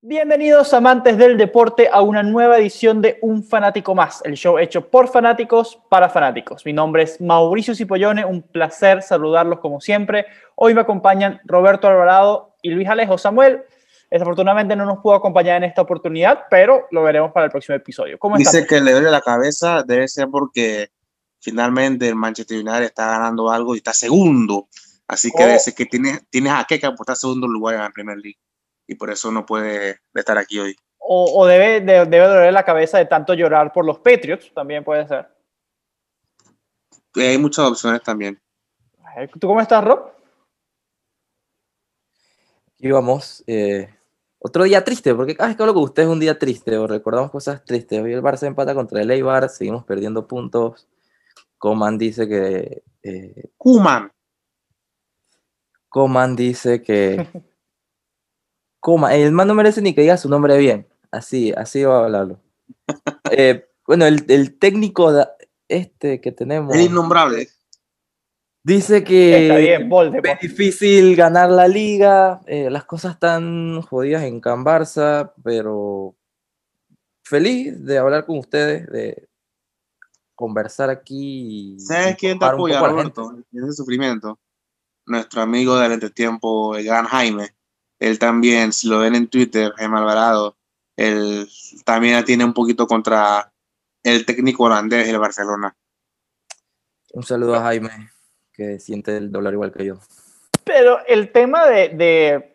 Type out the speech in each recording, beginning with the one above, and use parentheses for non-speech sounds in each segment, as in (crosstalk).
Bienvenidos amantes del deporte a una nueva edición de Un Fanático Más, el show hecho por fanáticos para fanáticos. Mi nombre es Mauricio Cipollone, un placer saludarlos como siempre. Hoy me acompañan Roberto Alvarado y Luis Alejo Samuel. Desafortunadamente no nos pudo acompañar en esta oportunidad, pero lo veremos para el próximo episodio. ¿Cómo Dice que le duele la cabeza, debe ser porque finalmente el Manchester United está ganando algo y está segundo. Así que oh. ser que tiene, tiene a que aportar segundo lugar en la Premier League y por eso no puede estar aquí hoy. O, debe, debe doler la cabeza de tanto llorar por los Patriots, también puede ser. Hay muchas opciones también. ¿Tú cómo estás, Rob? Aquí vamos. Eh, otro día triste, porque cada vez que hablo con ustedes es un día triste, o recordamos cosas tristes. Hoy el Barça empata contra el Eibar, seguimos perdiendo puntos. Coman dice que... Eh, Kuman. Coman dice que (laughs) coma. El man no merece ni que diga su nombre bien. Así, así va a hablarlo. (laughs) Eh, bueno, el, el, técnico este que tenemos. El innombrable. Dice que es difícil ganar la liga, eh, las cosas están jodidas en Can Barça, pero feliz de hablar con ustedes, de conversar aquí. ¿Sabes quién te apoya, Roberto, en ese sufrimiento? Nuestro amigo del entretiempo, el gran Jaime él también, si lo ven en Twitter, Jaime Alvarado, él también tiene un poquito contra el técnico holandés del Barcelona. Un saludo a Jaime, que siente el dólar igual que yo. Pero el tema de,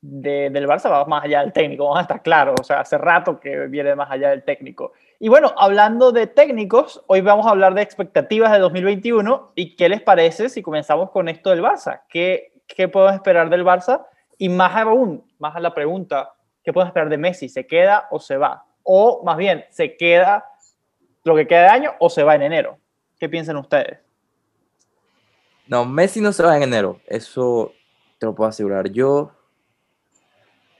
del Barça va más allá del técnico, vamos a estar claros, o sea, hace rato que viene más allá del técnico. Y bueno, hablando de técnicos, hoy vamos a hablar de expectativas de 2021 y qué les parece si comenzamos con esto del Barça. ¿Qué, qué podemos esperar del Barça? Y más aún, más a la pregunta, ¿qué podemos esperar de Messi? ¿Se queda o se va? O más bien, ¿se queda lo que queda de año o se va en enero? ¿Qué piensan ustedes? No, Messi no se va en enero, eso te lo puedo asegurar. Yo,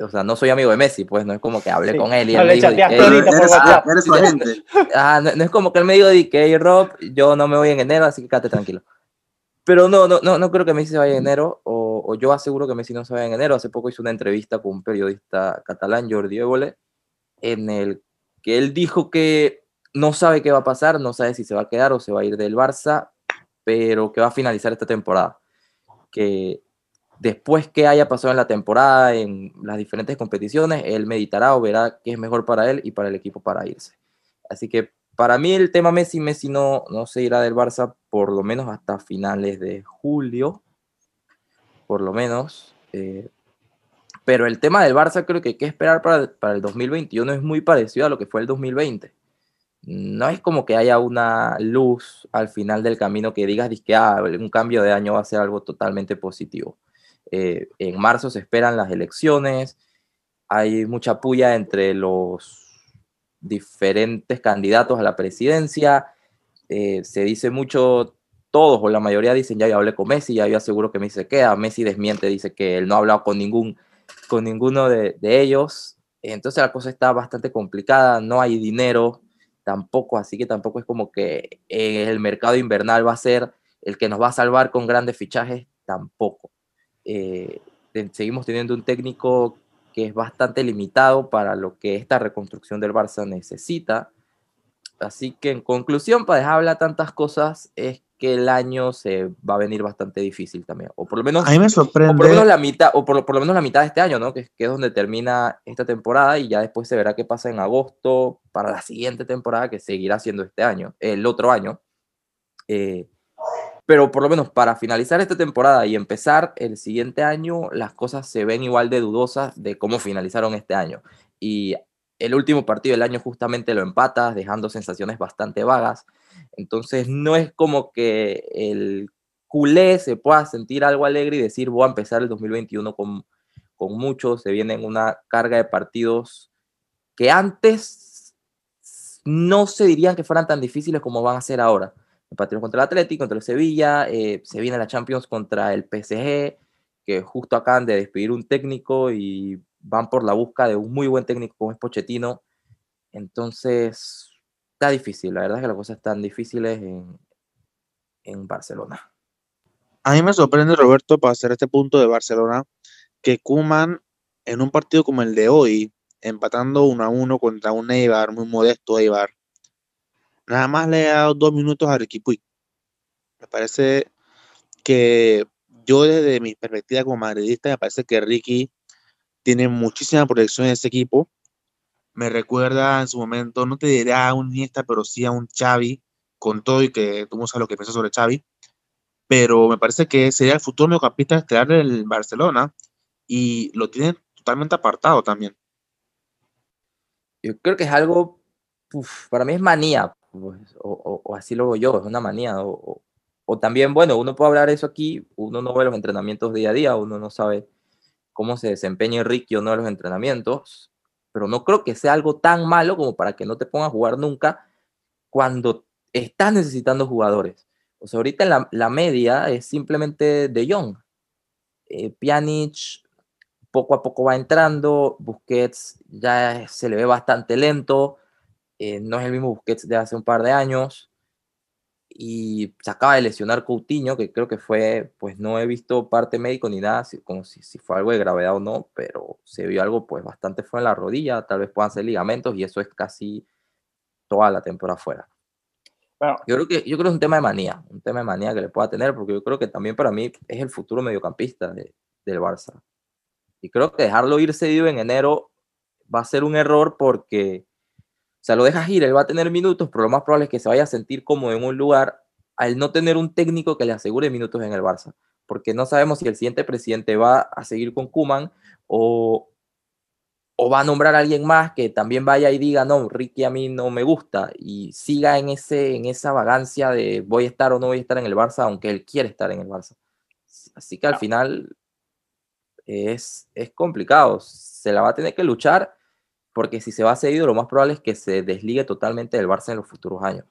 o sea, no soy amigo de Messi, pues no es como que hable con él y él me dijo, (laughs) ah, no, no, es como que él me dijo que Rob, yo no me voy en enero, así que quédate tranquilo. Pero no, no, no, no creo que Messi se vaya en enero, o, yo aseguro que Messi no se vaya en enero. Hace poco hice una entrevista con un periodista catalán, Jordi Évole, en el que él dijo que no sabe qué va a pasar, no sabe si se va a quedar o se va a ir del Barça, pero que va a finalizar esta temporada. Que después que haya pasado en la temporada, en las diferentes competiciones, él meditará o verá qué es mejor para él y para el equipo para irse. Así que para mí el tema Messi, Messi no, no se irá del Barça por lo menos hasta finales de julio, por lo menos. Eh, pero el tema del Barça creo que hay que esperar para, para, el 2021 es muy parecido a lo que fue el 2020. No es como que haya una luz al final del camino que digas que ah, un cambio de año va a ser algo totalmente positivo. Eh, en marzo se esperan las elecciones, hay mucha puya entre los diferentes candidatos a la presidencia. Eh, se dice mucho, todos o la mayoría dicen, ya yo hablé con Messi, ya yo aseguro que Messi se queda. Messi desmiente, dice que él no ha hablado con, ningún, con ninguno de, ellos. Entonces la cosa está bastante complicada, no hay dinero tampoco, así que tampoco es como que el mercado invernal va a ser el que nos va a salvar con grandes fichajes, tampoco. Eh, seguimos teniendo un técnico que es bastante limitado para lo que esta reconstrucción del Barça necesita. Así que en conclusión, para dejar hablar tantas cosas, es que el año se va a venir bastante difícil también. O por lo menos, a mí me sorprende. O por lo menos la mitad, o por, lo menos la mitad de este año, ¿no? Que, que, es donde termina esta temporada y ya después se verá qué pasa en agosto para la siguiente temporada que seguirá siendo este año, el otro año. Eh, pero por lo menos para finalizar esta temporada y empezar el siguiente año, las cosas se ven igual de dudosas de cómo finalizaron este año. Y el último partido del año justamente lo empatas, dejando sensaciones bastante vagas. Entonces no es como que el culé se pueda sentir algo alegre y decir voy a empezar el 2021 con, con mucho, se viene una carga de partidos que antes no se dirían que fueran tan difíciles como van a ser ahora empatieron contra el Atlético, contra el Sevilla, eh, se viene la Champions contra el PSG, que justo acaban de despedir un técnico y van por la busca de un muy buen técnico como es Pochettino. Entonces, está difícil, la verdad es que las cosas están difíciles en, Barcelona. A mí me sorprende, Roberto, para hacer este punto de Barcelona, que Kuman en un partido como el de hoy, empatando uno a uno contra un Eibar, muy modesto Eibar, nada más le ha dado dos minutos a Ricky Puig. Me parece que yo desde mi perspectiva como madridista, me parece que Ricky tiene muchísima proyección en ese equipo. Me recuerda en su momento, no te diré a un Iniesta, pero sí a un Xavi, con todo y que tú no sabes lo que piensas sobre Xavi, pero me parece que sería el futuro mediocampista estelar del Barcelona y lo tiene totalmente apartado también. Yo creo que es algo, para mí es manía, pues, o, así lo veo yo, es una manía, o, también, bueno, uno puede hablar eso aquí, uno no ve los entrenamientos día a día, uno no sabe cómo se desempeña Ricky o no en los entrenamientos, pero no creo que sea algo tan malo como para que no te pongas a jugar nunca cuando estás necesitando jugadores. O sea, ahorita la, la media es simplemente de Jong. Eh, Pjanic poco a poco va entrando, Busquets ya se le ve bastante lento, eh, no es el mismo Busquets de hace un par de años y se acaba de lesionar Coutinho, que creo que fue, pues no he visto parte médico ni nada, como si, si, fue algo de gravedad o no, pero se vio algo pues bastante fue en la rodilla, tal vez puedan ser ligamentos y eso es casi toda la temporada fuera. yo creo que yo creo que es un tema de manía, un tema de manía que le pueda tener, porque yo creo que también para mí es el futuro mediocampista del Barça. Y creo que dejarlo ir cedido en enero va a ser un error porque o sea, lo dejas ir, él va a tener minutos, pero lo más probable es que se vaya a sentir como en un lugar al no tener un técnico que le asegure minutos en el Barça. Porque no sabemos si el siguiente presidente va a seguir con Kuman o, o va a nombrar a alguien más que también vaya y diga, no, Ricky a mí no me gusta y siga en, ese, en esa vagancia de voy a estar o no voy a estar en el Barça, aunque él quiere estar en el Barça. Así que al final es, es complicado, se la va a tener que luchar porque si se va seguido, lo más probable es que se desligue totalmente del Barça en los futuros años.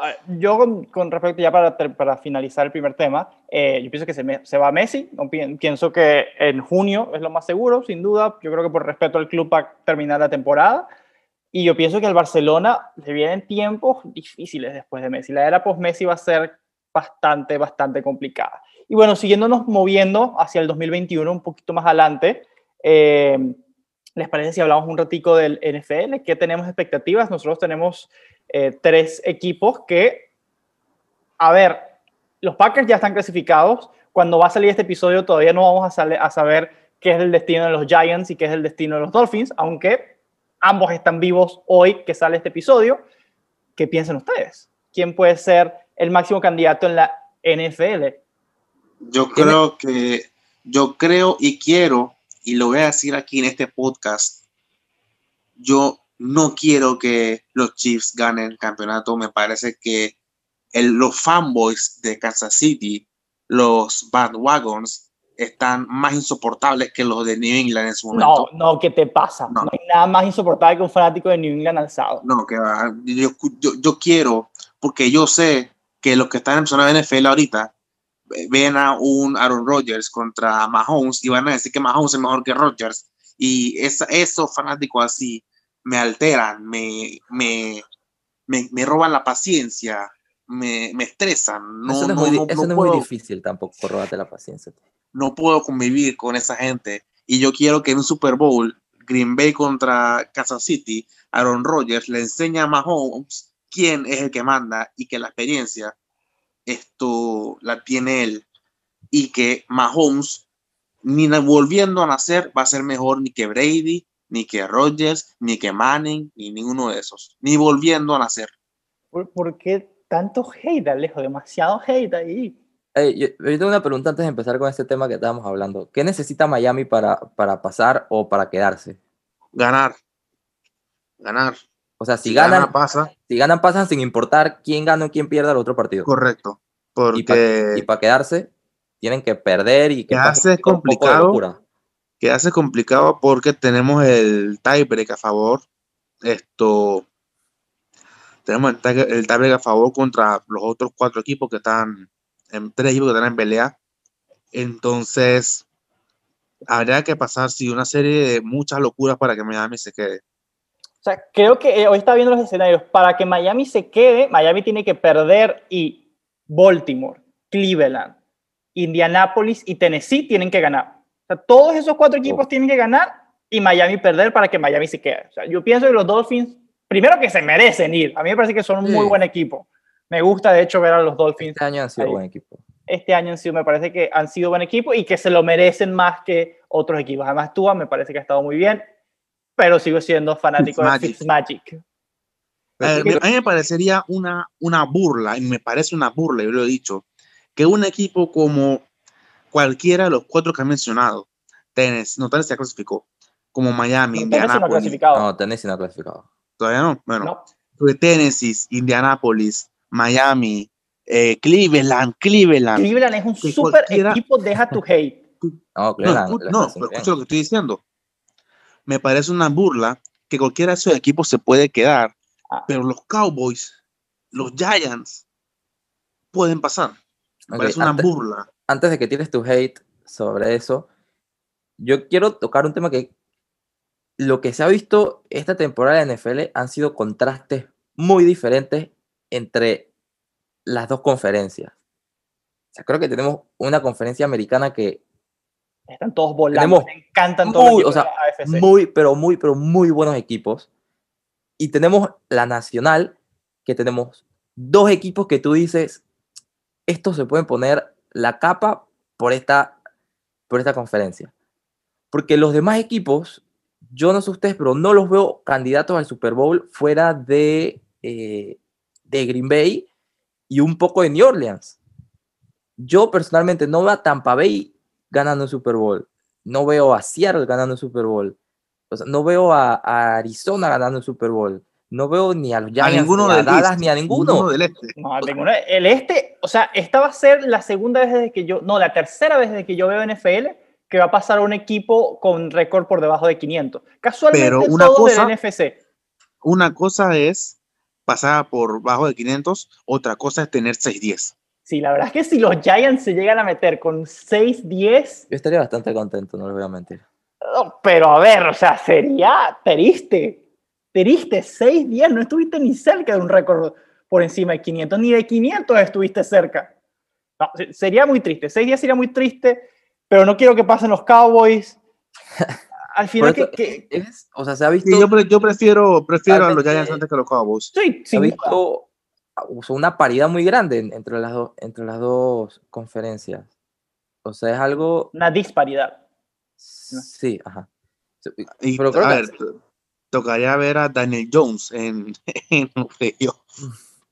Ah, yo con, respecto ya para, para, finalizar el primer tema, eh, yo pienso que se, se va Messi, pienso que en junio es lo más seguro, sin duda, yo creo que por respeto al club va a terminar la temporada, y yo pienso que al Barcelona le vienen tiempos difíciles después de Messi, la era post-Messi va a ser bastante, bastante complicada. Y bueno, siguiéndonos moviendo hacia el 2021, un poquito más adelante, eh, ¿Les parece si hablamos un ratico del NFL? ¿Qué tenemos expectativas? Nosotros tenemos eh, tres equipos que, a ver, los Packers ya están clasificados. Cuando va a salir este episodio todavía no vamos a, a saber qué es el destino de los Giants y qué es el destino de los Dolphins, aunque ambos están vivos hoy que sale este episodio. ¿Qué piensan ustedes? ¿Quién puede ser el máximo candidato en la NFL? Yo creo que, yo creo y quiero y lo voy a decir aquí en este podcast, yo no quiero que los Chiefs ganen el campeonato. Me parece que los fanboys de Kansas City, los Wagons, están más insoportables que los de New England en su momento. No, no, ¿qué te pasa? No, hay nada más insoportable que un fanático de New England alzado. No, que va. Yo, yo, quiero, porque yo sé que los que están en la NFL ahorita ven a un Aaron Rodgers contra Mahomes y van a decir que Mahomes es mejor que Rodgers. Y esa, esos fanáticos así me alteran, me, me, me, roban la paciencia, me, me estresan. No, eso no, es, muy, eso no es muy difícil tampoco, robarte la paciencia. No puedo convivir con esa gente. Y yo quiero que en un Super Bowl, Green Bay contra Kansas City, Aaron Rodgers le enseña a Mahomes quién es el que manda y que la experiencia esto la tiene él y que Mahomes ni volviendo a nacer va a ser mejor ni que Brady, ni que Rodgers, ni que Manning, ni ninguno de esos, ni volviendo a nacer. ¿Por, qué tanto hate, Alejo? Demasiado hate ahí. yo, tengo una pregunta antes de empezar con este tema que estábamos hablando. ¿Qué necesita Miami para, para pasar o para quedarse? Ganar. Ganar. O sea, si, ganan, pasa. si ganan, pasan sin importar quién gana o quién pierda el otro partido. Correcto. Porque... Y para quedarse, tienen que perder y que hace complicado. Que hace complicado porque tenemos el tiebreak a favor. Esto. Tenemos el, tiebreak a favor contra los otros cuatro equipos que están. En, tres equipos que están en pelea. Entonces, habría que pasar sí, una serie de muchas locuras para que Miami se quede. O sea, creo que eh, hoy está viendo los escenarios. Para que Miami se quede, Miami tiene que perder y Baltimore, Cleveland, Indianapolis y Tennessee tienen que ganar. O sea, todos esos cuatro equipos tienen que ganar y Miami perder para que Miami se quede. O sea, yo pienso que los Dolphins, primero que se merecen ir. A mí me parece que son un muy buen equipo. Me gusta, de hecho, ver a los Dolphins. Este año han sido Ahí. buen equipo. Este año en sí me parece que han sido buen equipo y que se lo merecen más que otros equipos. Además, Tua me parece que ha estado muy bien, pero sigo siendo fanático de Fitzmagic. Fitzmagic. A, mí me parecería una, una burla, y me parece una burla, yo lo he dicho, que un equipo como cualquiera de los cuatro que han mencionado, Tennessee, no, Tennessee ya clasificó, como Miami, Tennessee no Indianapolis, clasificado. No, Tennessee no ha clasificado. todavía no, bueno, No. fue Tennessee, Indianapolis, Miami, eh, Cleveland, Cleveland. Cleveland es un super cualquiera- equipo, deja tu hate. (laughs) No, No, Cleveland, no, escucha lo que estoy diciendo. Me parece una burla que cualquiera de esos equipos se puede quedar, Ah. pero los Cowboys, los Giants, pueden pasar. Me Ok, parece una antes- burla. antes de que tires tu hate sobre eso, yo quiero tocar un tema que lo que se ha visto esta temporada de NFL han sido contrastes muy diferentes entre las dos conferencias. O sea, creo que tenemos una conferencia americana que Están todos volando. Me encantan todos muy, o sea, de la AFC. muy, pero muy, pero muy buenos equipos. Y tenemos la nacional, que tenemos dos equipos que tú dices, estos se pueden poner la capa por esta, por esta conferencia. Porque los demás equipos, yo no sé ustedes, pero no los veo candidatos al Super Bowl fuera de, eh, de Green Bay y un poco de New Orleans. Yo personalmente no veo a Tampa Bay ganando un Super Bowl. No veo a Seattle ganando un Super Bowl. O sea, no veo a, a Arizona ganando un Super Bowl. No veo ni a los A ninguno ni a Dallas, East, ni a ninguno. del este. No, ninguno. El este, o sea, esta va a ser la segunda vez desde que yo, no, la tercera vez desde que yo veo NFL que va a pasar a un equipo con récord por debajo de 500. Casualmente Pero una cosa- del NFC. Una cosa es pasar por bajo de 500, otra cosa es tener 6-10. Sí, la verdad es que si los Giants se llegan a meter con 6-10, Yo estaría bastante contento, no les voy a mentir. oh, pero a ver, o sea, sería triste. Triste, 6-10, no estuviste ni cerca de un récord por encima de 500, ni de 500 estuviste cerca. No, se- sería muy triste, 6-10 sería muy triste, pero no quiero que pasen los Cowboys. (laughs) Al final, que, que- es- o sea, se ha visto, Sí, yo, pre- yo prefiero, prefiero a los Giants antes que a los Cowboys. sí, se ha visto sea, una paridad muy grande en- entre las, dos entre las dos conferencias. O sea, es algo... una disparidad. Sí, ajá. Y, Pero creo a que- ver, tocaría ver a Daniel Jones en, (laughs) en.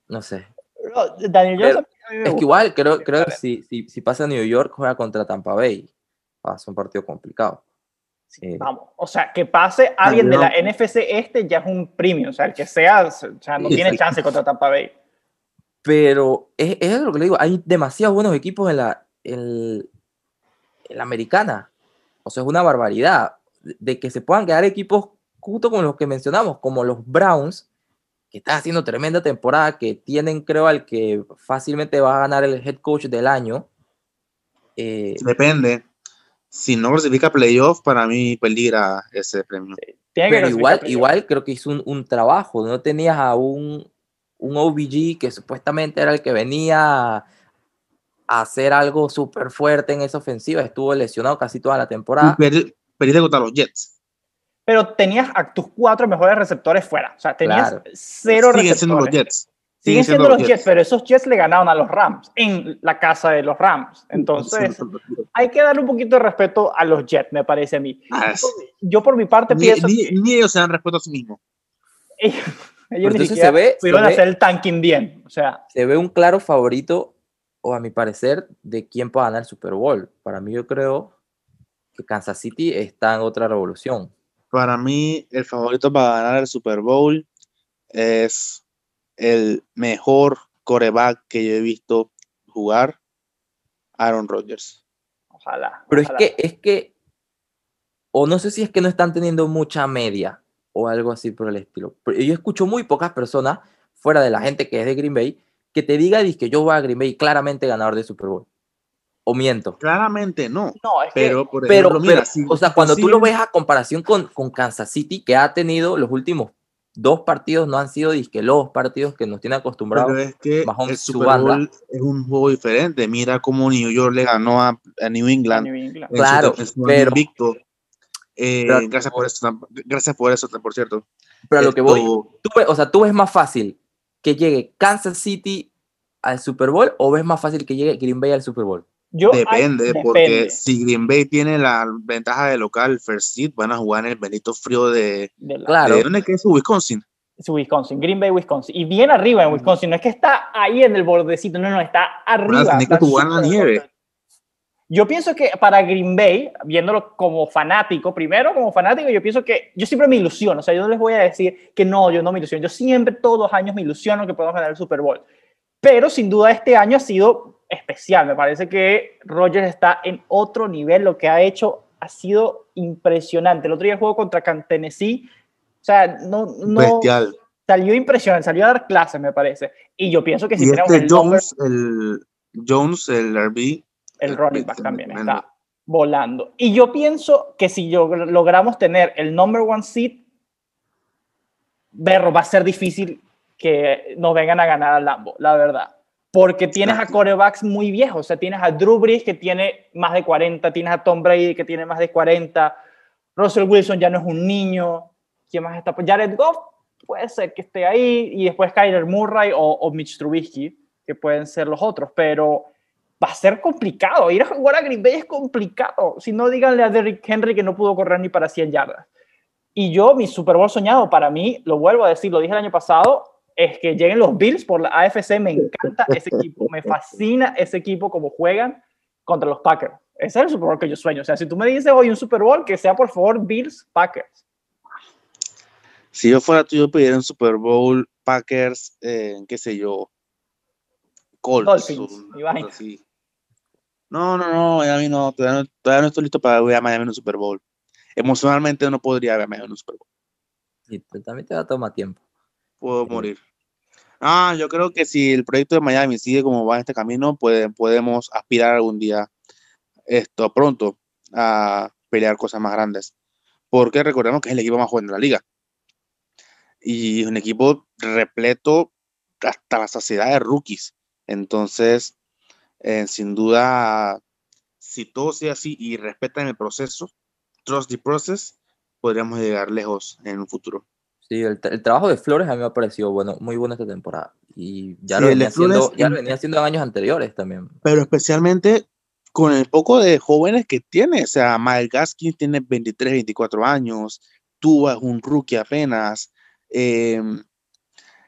No sé. No, Daniel Jones, Pero Es que igual, creo, creo que si, si, si pasa a New York, juega contra Tampa Bay. Va a ser un partido complicado. Eh, Vamos, o sea, que pase alguien de la no. NFC este ya es un premio, o sea, el que sea, o sea, no Sí, tiene exacto. chance contra Tampa Bay. Pero es, es lo que le digo, hay demasiados buenos equipos en la, en, en la americana. O sea, es una barbaridad. De, de que se puedan quedar equipos justo como los que mencionamos, como los Browns, que están haciendo tremenda temporada, que tienen, creo, al que fácilmente va a ganar el head coach del año. Eh, Depende. Si no clasifica playoff, para mí peligra ese premio. Pero igual, igual creo que hizo un, un trabajo. No tenías a un, un OBG que supuestamente era el que venía a hacer algo súper fuerte en esa ofensiva. Estuvo lesionado casi toda la temporada. Y perdi- Perdiste contra los Jets. Pero tenías a tus cuatro mejores receptores fuera, o sea, tenías Claro. cero Siguen siendo los receptores. Jets. Siguen siendo los Jets, pero esos Jets le ganaron a los Rams en la casa de los Rams. Entonces, hay que darle un poquito de respeto a los Jets, me parece a mí. Ah, es- Yo por mi parte ni, pienso ni- que ni ellos se dan respeto a sí mismos. (laughs) ellos, ni entonces siquiera se ve- se ve- hacer el tanking bien. O sea, Se ve un claro favorito, o a mi parecer, de quién puede ganar el Super Bowl. Para mí, yo creo que Kansas City está en otra revolución. Para mí, el favorito para ganar el Super Bowl es el mejor coreback que yo he visto jugar, Aaron Rodgers. ojalá. Pero es que, es que, o no sé si es que no están teniendo mucha media o algo así por el estilo. Pero yo escucho muy pocas personas, fuera de la gente que es de Green Bay, que te diga que yo voy a Green Bay claramente ganador de Super Bowl. O miento. Claramente no, No, es que pero por Pero, ejemplo, mira, pero, si o sea, cuando tú lo ves a comparación con, con Kansas City, que ha tenido los últimos dos partidos no han sido disque los partidos que nos tiene acostumbrados. Pero es que Mahomes, el su Super banda. Bowl es un juego diferente. Mira cómo New York le ganó a, a New England. New England. en su- Claro, en su pero- invicto. Eh, pero- gracias por eso, gracias por eso, por cierto. Pero a lo que voy, tú ves- o sea, tú ves más fácil que llegue Kansas City al Super Bowl o ves más fácil que llegue Green Bay al Super Bowl. Yo, Depende, ay, porque depende si Green Bay tiene la ventaja de local, first seed, van a jugar en el Benito Frío de, de la- Claro. ¿de dónde es que es Wisconsin. es Wisconsin, Green Bay, Wisconsin. Y bien arriba en Wisconsin, no es que está ahí en el bordecito, no, no, está arriba. tenés que jugar en la nieve. Yo pienso que para Green Bay, viéndolo como fanático, primero como fanático, yo pienso que yo siempre me ilusiono, o sea, yo no les voy a decir que no, yo no me ilusiono, yo siempre todos los años me ilusiono que podemos ganar el Super Bowl. Pero sin duda este año ha sido especial, me parece que Rodgers está en otro nivel, lo que ha hecho ha sido impresionante. El otro día jugó contra Can- Tennessee, o sea, no, no Bestial. salió impresionante, salió a dar clases, me parece. Y yo pienso que si Y tenemos este el Jones, el Jones, el RB, el running back también está volando. Y yo pienso que si yo logramos tener el number one seed, Berro, va a ser difícil que nos vengan a ganar al Lambo, la verdad. Porque tienes a corebacks muy viejos, o sea, tienes a Drew Brees que tiene más de 40, tienes a Tom Brady que tiene más de 40, Russell Wilson ya no es un niño, ¿quién más está? Jared Goff puede ser que esté ahí, y después Kyler Murray o, o Mitch Trubisky, que pueden ser los otros, pero va a ser complicado. Ir a jugar a Green Bay es complicado. Si no, díganle a Derrick Henry que no pudo correr ni para 100 yardas. Y yo, mi Super Bowl soñado, para mí, lo vuelvo a decir, lo dije el año pasado, es que lleguen los Bills por la AFC. Me encanta ese equipo, me fascina ese equipo como juegan contra los Packers. Ese es el Super Bowl que yo sueño. O sea, si tú me dices hoy un Super Bowl, que sea por favor Bills Packers. Si yo fuera tú, yo pediría un Super Bowl Packers, eh, qué sé yo, Colts. Dolphins, o No, no, no, Miami no, todavía no, todavía no estoy listo para ver a Miami en un Super Bowl. Emocionalmente no podría ver a Miami en un Super Bowl. Y también te va a tomar tiempo. Puedo Sí. morir. Ah, yo creo que si el proyecto de Miami sigue como va en este camino, puede- podemos aspirar algún día esto pronto a pelear cosas más grandes. Porque recordemos que es el equipo más joven de la liga. Y es un equipo repleto hasta la saciedad de rookies. Entonces, eh, sin duda, si todo sea así y respetan el proceso, trust the process, podríamos llegar lejos en un futuro. Sí, el, el trabajo de Flores a mí me ha parecido bueno, muy bueno esta temporada. Y ya, Sí, lo, venía haciendo, ya lo venía haciendo en años anteriores también. pero especialmente con el poco de jóvenes que tiene. O sea, Mike Gaskins tiene 23, 24 años, Tua es un rookie apenas. eh,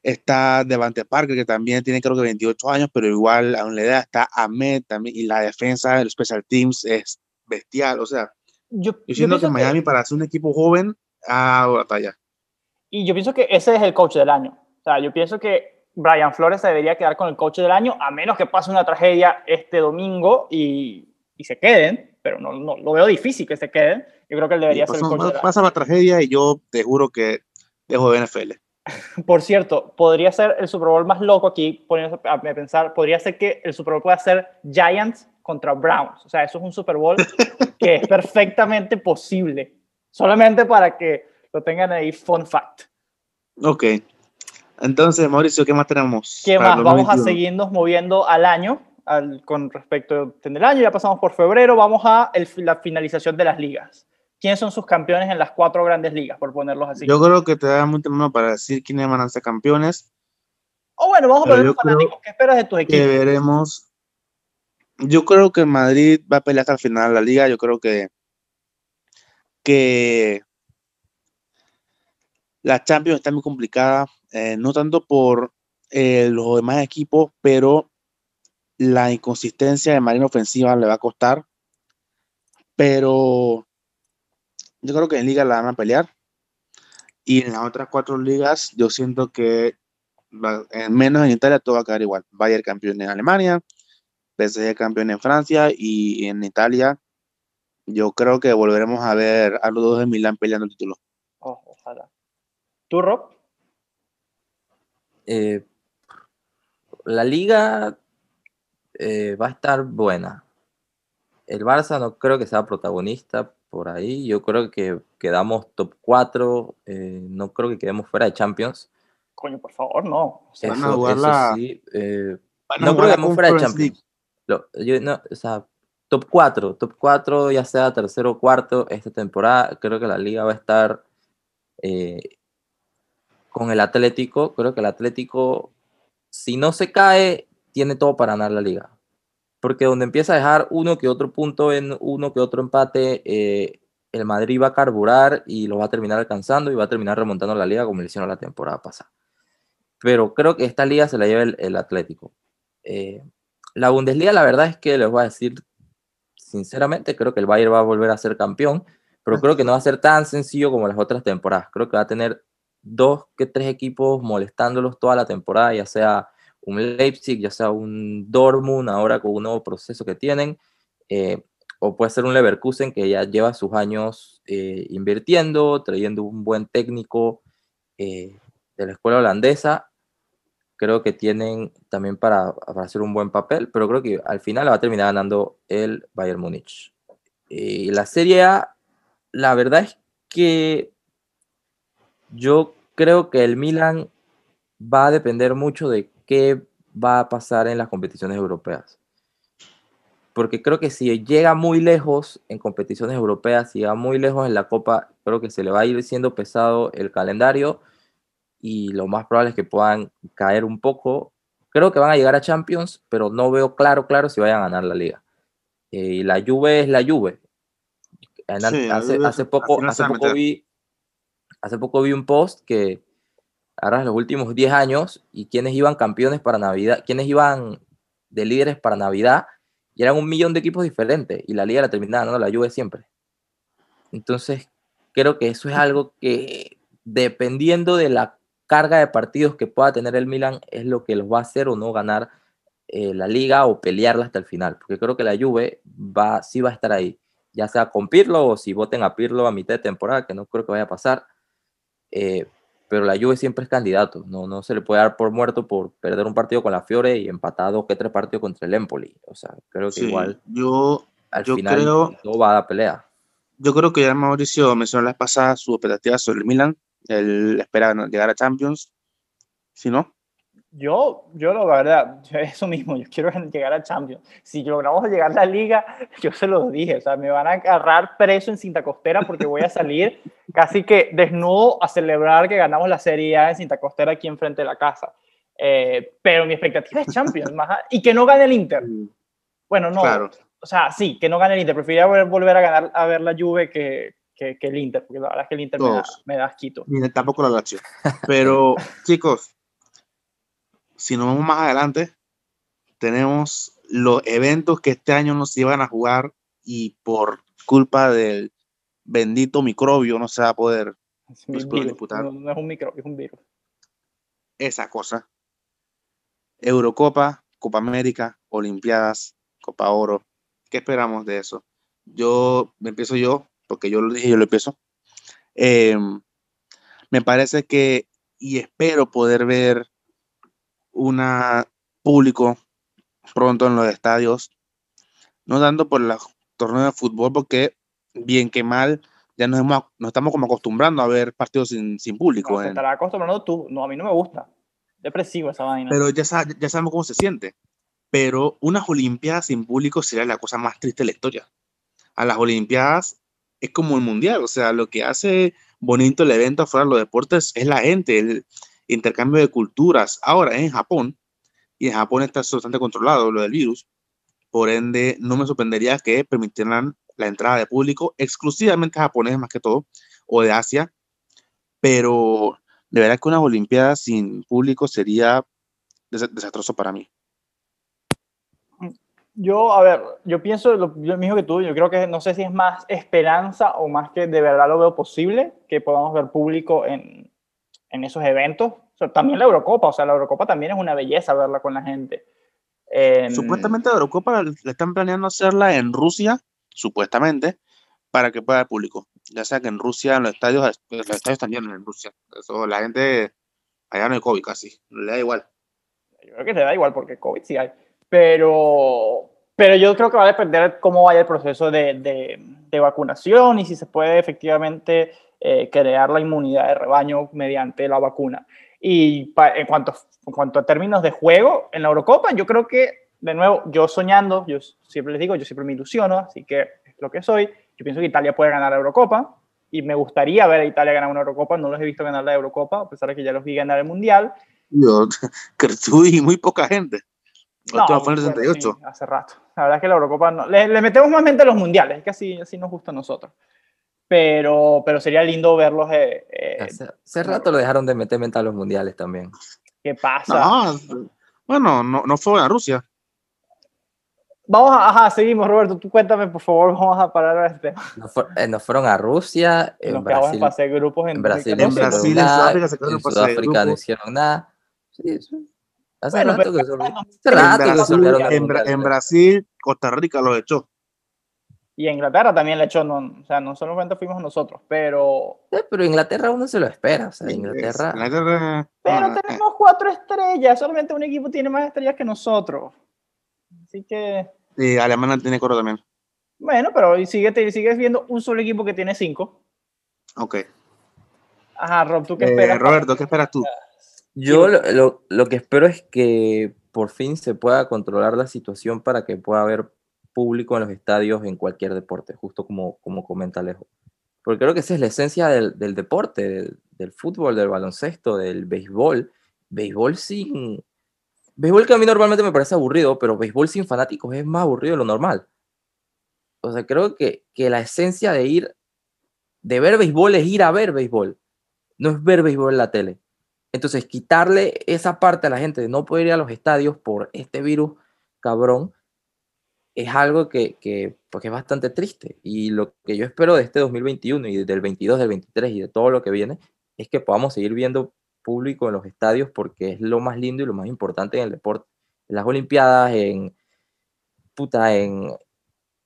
está Devante Parker, que también tiene creo que 28 años, pero igual aún la edad está Ahmed también, y la defensa, el special teams es bestial. O sea, Yo, yo siento que Miami para ser un equipo joven ha dado batalla. Y yo pienso que ese es el coach del año. O sea, yo pienso que Brian Flores se debería quedar con el coach del año, a menos que pase una tragedia este domingo y, y se queden, pero no, no lo veo difícil que se queden. Yo creo que él debería Y ser el pasa, coach del año. pasa la tragedia y yo te juro que dejo de NFL. Por cierto, podría ser el Super Bowl más loco aquí, poniéndose a pensar, podría ser que el Super Bowl pueda ser Giants contra Browns. O sea, eso es un Super Bowl (laughs) que es perfectamente posible. Solamente para que lo tengan ahí, fun fact. Ok. Entonces, Mauricio, ¿qué más tenemos? ¿Qué más? Vamos a 2021? seguirnos moviendo al año, al- con respecto del año. Ya pasamos por febrero, vamos a el- la finalización de las ligas. ¿Quiénes son sus campeones en las cuatro grandes ligas, por ponerlos así? Yo creo que te da muy temprano para decir quiénes van a ser campeones. o bueno, vamos a poner los fanáticos. ¿Qué esperas de tus Que equipos? veremos. Yo creo que Madrid va a pelear hasta el final de la liga. Yo creo que, que la Champions está muy complicada. eh, no tanto por eh, los demás equipos, pero la inconsistencia de Marina ofensiva le va a costar. Pero yo creo que en liga la van a pelear. Y en las otras cuatro ligas, yo siento que va- en menos en Italia todo va a quedar igual. Bayern campeón en Alemania, PSG campeón en Francia y en Italia yo creo que volveremos a ver a los dos de Milán peleando el título. Oh, ojalá. ¿Tú, Rob? Eh, la liga eh, va a estar buena. El Barça no creo que sea protagonista, por ahí. Yo creo que quedamos top 4. eh, no creo que quedemos fuera de Champions. Coño, por favor, no. O sea, Van a Eso, jugar eso la- sí. eh, Van a no jugar creo que quedemos fuera de. Champions. Lo- yo no, o sea, top 4, top 4, ya sea tercero o cuarto esta temporada. Creo que la liga va a estar eh, con el Atlético. Creo que el Atlético, si no se cae, tiene todo para ganar la liga. Porque donde empieza a dejar uno que otro punto en uno que otro empate, eh, el Madrid va a carburar y lo va a terminar alcanzando y va a terminar remontando la liga como le hicieron la temporada pasada. Pero creo que esta liga se la lleva el, el Atlético. Eh, la Bundesliga, la verdad es que les voy a decir, sinceramente, creo que el Bayern va a volver a ser campeón, pero creo que no va a ser tan sencillo como las otras temporadas. Creo que va a tener dos que tres equipos molestándolos toda la temporada, ya sea un Leipzig, ya sea un Dortmund, ahora con un nuevo proceso que tienen, eh, o puede ser un Leverkusen que ya lleva sus años eh, invirtiendo, trayendo un buen técnico eh, de la escuela holandesa. Creo que tienen también para, para hacer un buen papel, pero creo que al final va a terminar ganando el Bayern Múnich. Y la Serie A, la verdad es que yo creo que el Milan va a depender mucho de qué va a pasar en las competiciones europeas. Porque creo que si llega muy lejos en competiciones europeas, si llega muy lejos en la Copa, creo que se le va a ir siendo pesado el calendario y lo más probable es que puedan caer un poco. Creo que van a llegar a Champions, pero no veo claro, claro si vayan a ganar la liga. Eh, y la Juve es la Juve. Sí, hace, hace poco, hace poco vi, hace poco vi un post que ahora los últimos 10 años y quienes iban campeones para Navidad, quienes iban de líderes para Navidad, y eran un millón de equipos diferentes y la liga la terminaba ganando la Juve siempre. Entonces, creo que eso es algo que dependiendo de la carga de partidos que pueda tener el Milan es lo que los va a hacer o no ganar eh, la liga o pelearla hasta el final, porque creo que la Juve va, sí va a estar ahí, ya sea con Pirlo o si voten a Pirlo a mitad de temporada, que no creo que vaya a pasar, eh, pero la Juve siempre es candidato, no, no se le puede dar por muerto por perder un partido con la Fiore y empatar dos que tres partidos contra el Empoli, o sea, creo que Sí, igual yo, al yo final creo- todo va a dar pelea. yo creo que ya Mauricio mencionó la vez pasada su expectativa sobre el Milan. Él espera llegar a Champions. Si no, Yo, yo la verdad, (laughs) eso mismo, yo quiero (laughs) llegar a Champions. Si logramos llegar a la liga, (laughs) yo se los dije, o sea, me van a agarrar preso en Cinta Costera porque voy a salir casi que desnudo a celebrar que ganamos la Serie A en Cinta Costera aquí enfrente de la casa. Eh, pero mi expectativa es Champions, más y que no gane el Inter. Bueno, no, claro. o sea, sí, que no gane el Inter. Preferiría vol- volver a ganar a ver la Juve que, que, que el Inter, porque la verdad es que el Inter me da, me da asquito. Ni tampoco la Lazio. Pero, chicos, si nos vamos más adelante, tenemos los eventos que este año no se iban a jugar y por culpa del bendito microbio no se va a poder disputar. no, no es un micro, es un virus. esa cosa. Eurocopa, Copa América, Olimpiadas, Copa Oro. ¿Qué esperamos de eso? Yo, me empiezo yo, porque yo lo dije, yo lo empiezo. Eh, me parece que, y espero poder ver una público pronto en los estadios, no tanto por los torneos de fútbol, porque bien que mal, ya nos, hemos, nos estamos como acostumbrando a ver partidos sin, sin público. No, te en- estarás acostumbrando tú. No, a mí no me gusta. Depresivo esa vaina. pero ya, ya sabemos cómo se siente. Pero unas Olimpiadas sin público sería la cosa más triste de la historia. A las Olimpiadas es como el Mundial, o sea, lo que hace bonito el evento fuera de los deportes es la gente, el intercambio de culturas. Ahora en Japón, y en Japón está bastante controlado lo del virus, por ende no me sorprendería que permitieran la entrada de público exclusivamente japonés más que todo, o de Asia, pero de verdad que unas Olimpiadas sin público sería des- desastroso para mí. Yo, a ver, yo pienso lo mismo que tú. Yo creo que no sé si es más esperanza o más que de verdad lo veo posible que podamos ver público en, en esos eventos. O sea, también la Eurocopa, o sea, la Eurocopa también es una belleza verla con la gente. Em, Supuestamente la Eurocopa le están planeando hacerla en Rusia, supuestamente, para que pueda haber público. Ya sea que en Rusia, en los estadios, los estadios están llenos en Rusia. Eso, la gente, allá no hay COVID casi, le da igual. Yo creo que le da igual porque COVID sí hay. Pero, Pero yo creo que va a depender cómo vaya el proceso de, de, de vacunación y si se puede efectivamente eh, crear la inmunidad de rebaño mediante la vacuna. Y en, cuanto, en cuanto a términos de juego en la Eurocopa, yo creo que, de nuevo, yo soñando, yo siempre les digo, yo siempre me ilusiono, así que es lo que soy. Yo pienso que Italia puede ganar la Eurocopa y me gustaría ver a Italia ganar una Eurocopa. No los he visto ganar la Eurocopa, a pesar de que ya los vi ganar el Mundial. Yo, (laughs) tú y muy poca gente. No, fue el 68. hace rato. La verdad es que la Eurocopa no. Le, metemos más mente a los mundiales, es que así, así nos gusta a nosotros. Pero, pero sería lindo verlos. Eh, eh, hace, rato lo dejaron de meter mente a los mundiales también. ¿Qué pasa? bueno, no, no fue a Rusia. Vamos a, ajá, seguimos, Roberto. Tú cuéntame, por favor, vamos a parar este No, eh, fueron a Rusia. En Brasil, en grupos en, Brasil, en, Brasil, en Sudáfrica, se en Sudáfrica no hicieron nada. Sí, Hace rato que se Hace En, Brasil, Costa Rica lo echó. Y Inglaterra también le echó, no, o sea, no solamente fuimos nosotros, pero... pero Inglaterra uno se lo espera, o sea, Inglaterra... Pero ah, tenemos cuatro estrellas, solamente un equipo tiene más estrellas que nosotros. Así que... Y Alemania tiene coro también. Bueno, pero sigue, sigues viendo un solo equipo que tiene cinco. Ok. Ajá, Rob, ¿tú qué eh, esperas? Roberto, ¿qué esperas tú? Yo lo, lo, que espero es que por fin se pueda controlar la situación para que pueda haber público en los estadios en cualquier deporte, justo como, como comenta Alejo. Porque creo que esa es la esencia del, del deporte, del, fútbol, del baloncesto, del béisbol. Béisbol sin, Béisbol que a mí normalmente me parece aburrido, pero béisbol sin fanáticos es más aburrido de lo normal. O sea, creo que, que la esencia de ir, de ver béisbol es ir a ver béisbol, no es ver béisbol en la tele. Entonces, quitarle esa parte a la gente de no poder ir a los estadios por este virus cabrón es algo que, que, pues, es bastante triste. Y lo que yo espero de este 2021 y del 22, del 23 y de todo lo que viene es que podamos seguir viendo público en los estadios porque es lo más lindo y lo más importante en el deporte. En las Olimpiadas, en, puta, en,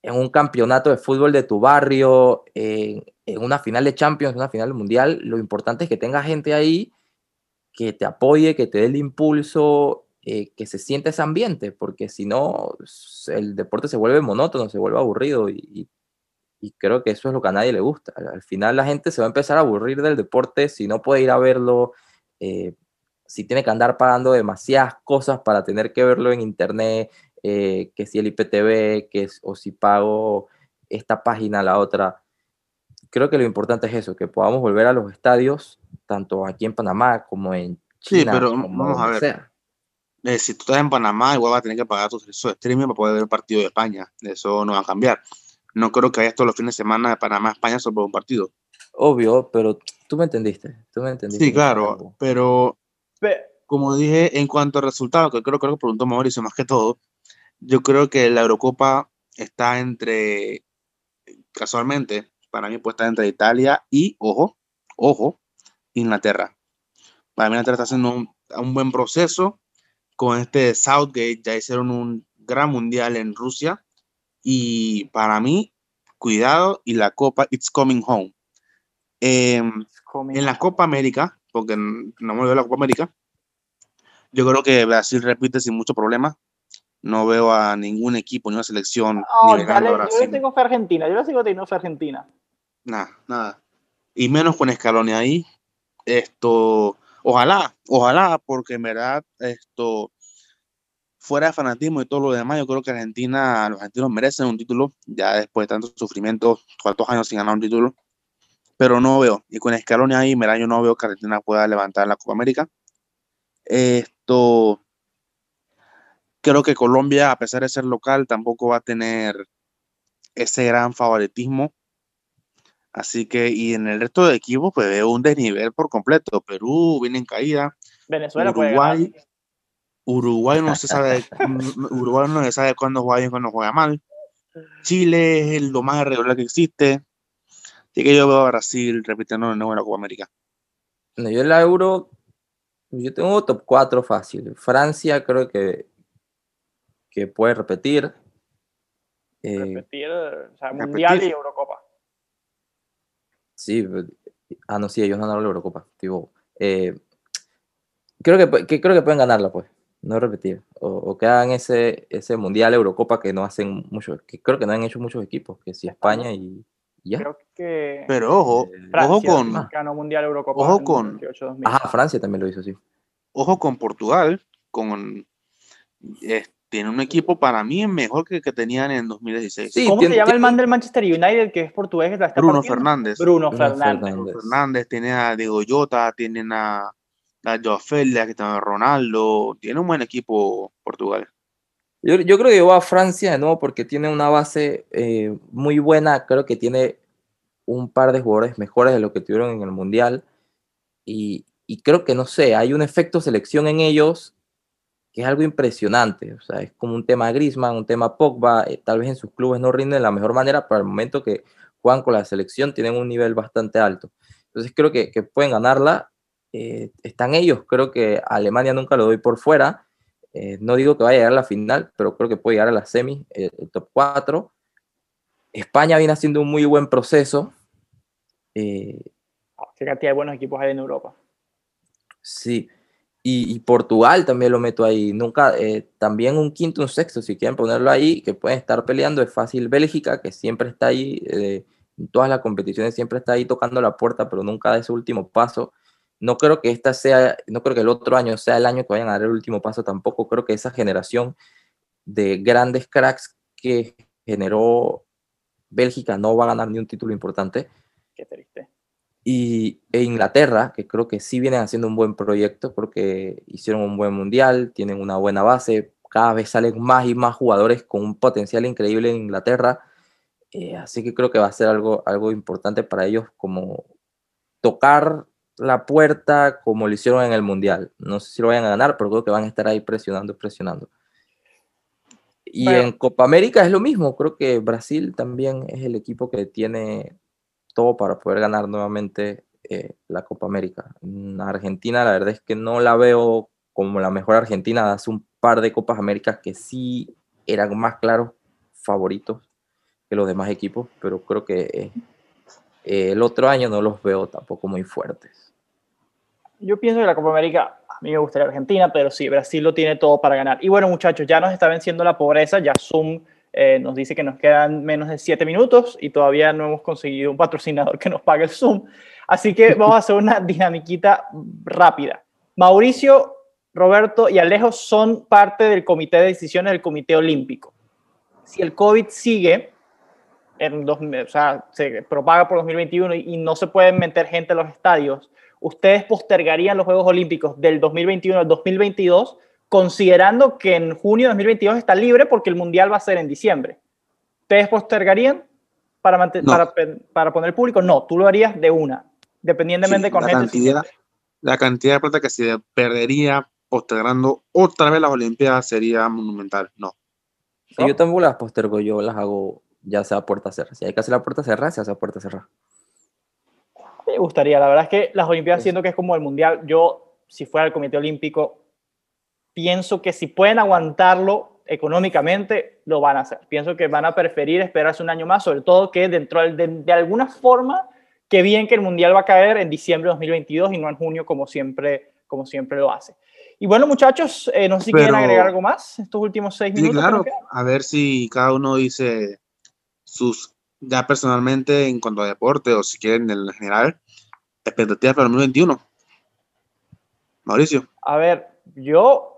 en un campeonato de fútbol de tu barrio, en, una final de Champions, una final mundial, lo importante es que tenga gente ahí que te apoye, que te dé el impulso, eh, que se siente ese ambiente, porque si no, el deporte se vuelve monótono, se vuelve aburrido y, y creo que eso es lo que a nadie le gusta. Al final la gente se va a empezar a aburrir del deporte si no puede ir a verlo, eh, si tiene que andar pagando demasiadas cosas para tener que verlo en internet, eh, que si el IPTV, que o si pago esta página, la otra. Creo que lo importante es eso, que podamos volver a los estadios, tanto aquí en Panamá como en China. Sí, pero vamos a ver. Eh, si tú estás en Panamá, igual vas a tener que pagar tu servicio de streaming para poder ver el partido de España. Eso no va a cambiar. No creo que haya todos los fines de semana de Panamá a España solo por un partido. Obvio, pero tú me entendiste. Tú me entendiste. Sí, claro, pero como dije, en cuanto al resultado, que creo, creo que preguntó Mauricio más que todo, yo creo que la Eurocopa está entre, casualmente, para mí puede estar entre Italia y, ojo, ojo, Inglaterra. Para mí Inglaterra está haciendo un, un buen proceso con este Southgate, ya hicieron un gran mundial en Rusia y para mí, cuidado y la Copa It's Coming Home. Em, en la Copa América, porque no me veo la Copa América, yo creo que Brasil repite sin mucho problema. No veo a ningún equipo, ni una selección. Oh, ni dale, yo tengo fe Argentina, yo sigo teniendo fe Argentina. Nada, nada. Y menos con Scaloni ahí. Esto, ojalá, ojalá, porque en verdad, esto, fuera de fanatismo y todo lo demás, yo creo que Argentina, los argentinos merecen un título, ya después de tanto sufrimiento, cuántos años sin ganar un título pero no veo. Y con Scaloni ahí, mira, yo no veo que Argentina pueda levantar la Copa América. Esto, creo que Colombia, a pesar de ser local, tampoco va a tener ese gran favoritismo. Así que, y en el resto de equipos, pues veo un desnivel por completo. Perú viene en caída. Venezuela, Uruguay. Uruguay no se sabe, (laughs) Uruguay no se sabe cuándo juega bien, cuándo juega mal. Chile es lo más irregular que existe. Así que yo veo a Brasil repitiendo en la Copa América. No, yo en la Euro, yo tengo top 4 fácil. Francia creo que, que puede repetir. Eh, repetir, o sea, Mundial y Eurocopa. Sí, ah, no, sí, ellos ganaron la Eurocopa. Tipo, eh, creo, que, creo que pueden ganarla, pues. no repetir. O, o que hagan ese, ese Mundial Eurocopa que no hacen muchos, que creo que no han hecho muchos equipos, que sí España y, ya. Creo que Pero ojo, Eh, ojo Francia con, ganó Mundial Eurocopa Ojo con- 98, 2000. Ajá, Francia también lo hizo, sí. ojo con Portugal, con eh, tiene un equipo para mí mejor que el que tenían en 2016. Sí, ¿Cómo tiene- se llama el man del Manchester United que es portugués que está Bruno partiendo? Fernández. Bruno, Bruno Fernández. Fernández. Fernández, tiene a Diego Jota, tienen a, a Joao Félix, que está Ronaldo, tiene un buen equipo Portugal. Yo, yo creo que va a Francia de nuevo porque tiene una base eh, muy buena. Creo que tiene un par de jugadores mejores de lo que tuvieron en el Mundial. Y, y creo que, no sé, hay un efecto selección en ellos que es algo impresionante. O sea, es como un tema Griezmann, un tema Pogba. eh, tal vez en sus clubes no rinden de la mejor manera, pero al momento que juegan con la selección tienen un nivel bastante alto. Entonces creo que, que pueden ganarla. eh, están ellos. Creo que Alemania nunca lo doy por fuera. Eh, no digo que vaya a llegar a la final, pero creo que puede llegar a la semi, el top 4. España viene haciendo un muy buen proceso. Eh, Qué cantidad de buenos equipos hay en Europa. sí. Y, Portugal también lo meto ahí. Nunca, eh, también un quinto, un sexto, si quieren ponerlo ahí, que pueden estar peleando. Es fácil Bélgica, que siempre está ahí, eh, en todas las competiciones siempre está ahí tocando la puerta, pero nunca da ese último paso. No creo que esta sea, no creo que el otro año sea el año que vayan a dar el último paso tampoco. Creo que esa generación de grandes cracks que generó Bélgica no va a ganar ni un título importante. Qué triste. Y e Inglaterra, que creo que sí vienen haciendo un buen proyecto porque hicieron un buen mundial, tienen una buena base, cada vez salen más y más jugadores con un potencial increíble en Inglaterra. eh, así que creo que va a ser algo, algo importante para ellos como tocar la puerta como lo hicieron en el mundial. No sé si lo vayan a ganar, pero creo que van a estar ahí presionando, presionando. Y Bueno. en Copa América es lo mismo, creo que Brasil también es el equipo que tiene todo para poder ganar nuevamente eh, la Copa América. Mm, Argentina, la verdad es que no la veo como la mejor Argentina hace un par de Copas Américas que sí eran más claros favoritos que los demás equipos, pero creo que eh, eh, el otro año no los veo tampoco muy fuertes. Yo pienso que la Copa América, a mí me gustaría Argentina, pero sí, Brasil lo tiene todo para ganar. Y bueno, muchachos, ya nos está venciendo la pobreza, ya Zoom eh, nos dice que nos quedan menos de 7 minutos y todavía no hemos conseguido un patrocinador que nos pague el Zoom. Así que (laughs) vamos a hacer una dinamiquita rápida. Mauricio, Roberto y Alejo son parte del comité de decisiones del Comité Olímpico. Si el COVID sigue, en dos, o sea, se propaga por 2021 y, y no se pueden meter gente en los estadios, ¿ustedes postergarían los Juegos Olímpicos del 2021 al 2022, considerando que en junio de 2022 está libre porque el Mundial va a ser en diciembre? ¿Ustedes postergarían para, No. para, pe- para poner público? No, tú lo harías de una, dependientemente Sí, con la gente. cantidad, la cantidad de plata que se perdería postergando otra vez las Olimpiadas sería monumental. No. Si yo tampoco las postergo, yo las hago ya sea puerta cerrada. Si hay que hacer la puerta cerrada, se hace a puerta cerrada. Me gustaría, la verdad es que las Olimpiadas siento que es como el Mundial. Yo, si fuera el Comité Olímpico, pienso que si pueden aguantarlo económicamente, lo van a hacer. Pienso que van a preferir esperarse un año más, sobre todo que dentro de, de, alguna forma, que bien que el Mundial va a caer en diciembre de 2022 y no en junio como siempre, como siempre lo hace. Y bueno, muchachos, eh, no sé si quieren agregar algo más estos últimos seis Sí, minutos. que claro. A ver si cada uno dice sus, ya personalmente en cuanto a deporte o si quieren en general, expectativas para el 2021. Mauricio. A ver, yo,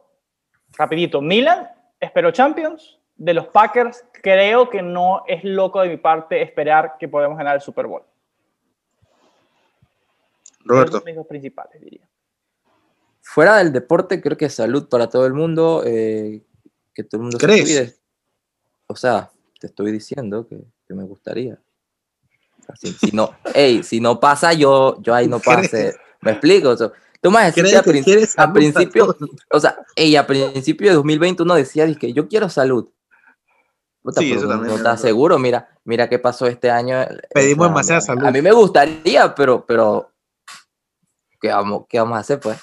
rapidito, Milan, espero Champions. De los Packers, creo que no es loco de mi parte esperar que podemos ganar el Super Bowl. Roberto. mis dos principales, diría. Fuera del deporte, creo que salud para todo el mundo, eh, que todo el mundo ¿Crees? se cuide. O sea, te estoy diciendo que, que me gustaría. Así, si no, (laughs) ey, si no pasa, yo, yo ahí no ¿Crees? pase. ¿Me explico? O sea, tú me decías ¿Crees al, que prin- quieres al salud principio, para todos? o sea, ey, a principio de 2020 uno decía, que yo quiero salud. Puta, Sí, pero eso no- también no es estás seguro, mira, mira qué pasó este año. o Pedimos demasiada a- salud. A mí me gustaría, pero, pero ¿qué vamos, qué vamos a hacer, pues?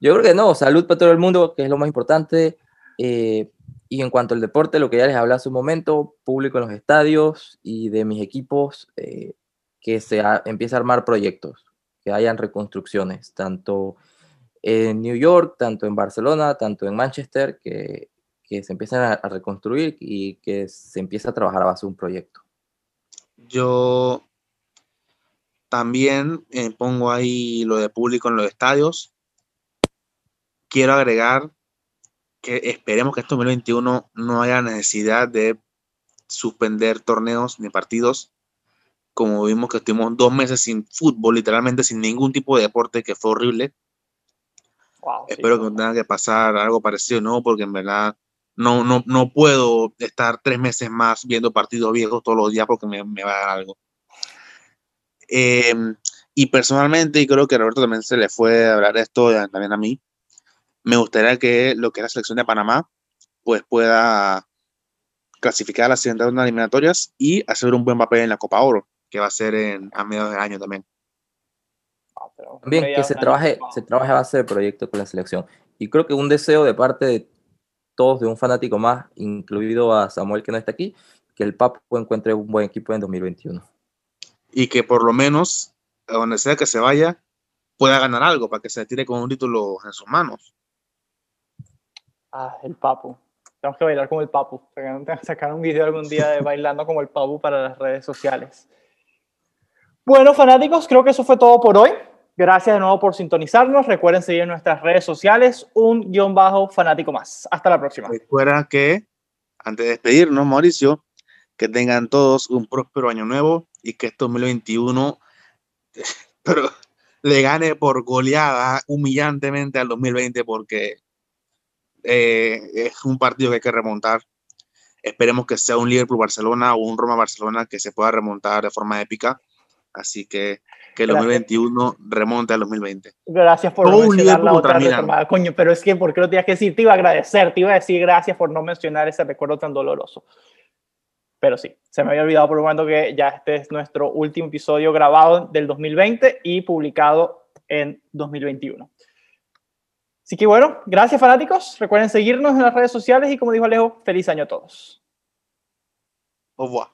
Yo creo que no, salud para todo el mundo, que es lo más importante. eh, y en cuanto al deporte, lo que ya les hablé hace un momento, público en los estadios y de mis equipos, eh, que se a- empiece a armar proyectos, que hayan reconstrucciones, tanto en New York, tanto en Barcelona, tanto en Manchester, que, que se empiezan a, a, reconstruir y que se empieza a trabajar a base de un proyecto. Yo también eh, pongo ahí lo de público en los estadios. Quiero agregar que esperemos que este 2021 no haya necesidad de suspender torneos ni partidos. Como vimos que estuvimos dos meses sin fútbol, literalmente sin ningún tipo de deporte, que fue horrible. Wow, Espero sí, que no tenga que pasar algo parecido, ¿no? Porque en verdad no, no, no puedo estar tres meses más viendo partidos viejos todos los días porque me, me va a dar algo. Eh, y personalmente, y creo que a Roberto también se le fue a hablar esto también a mí, me gustaría que lo que es la selección de Panamá, pues pueda clasificar a las siguientes eliminatorias y hacer un buen papel en la Copa Oro, que va a ser en, a mediados del año también. También que se trabaje, se trabaje a base de proyecto con la selección. Y creo que un deseo de parte de todos, de un fanático más, incluido a Samuel que no está aquí, que el Papo encuentre un buen equipo en 2021. Y que por lo menos, a donde sea que se vaya, pueda ganar algo para que se tire con un título en sus manos. Ah, el Papu. Tenemos que bailar como el Papu. Sacar un video algún día de bailando como el Papu para las redes sociales. Bueno, fanáticos, creo que eso fue todo por hoy. Gracias de nuevo por sintonizarnos. Recuerden seguir en nuestras redes sociales, un guion bajo fanático más. Hasta la próxima. Recuerda que, antes de despedirnos, Mauricio, que tengan todos un próspero año nuevo y que este 2021 (laughs) pero, le gane por goleada humillantemente al 2020 porque eh, es un partido que hay que remontar. Esperemos que sea un Liverpool-Barcelona o un Roma-Barcelona que se pueda remontar de forma épica. Así que que el 2021 remonte al 2020. Gracias por no mencionar la otra. Coño, pero es que, ¿por qué lo tenías que decir? Te iba a agradecer, te iba a decir gracias por no mencionar ese recuerdo tan doloroso. Pero sí, se me había olvidado por un momento que ya este es nuestro último episodio grabado del 2020 y publicado en 2021. Así que bueno, gracias fanáticos. Recuerden seguirnos en las redes sociales y como dijo Alejo, feliz año a todos. Au revoir.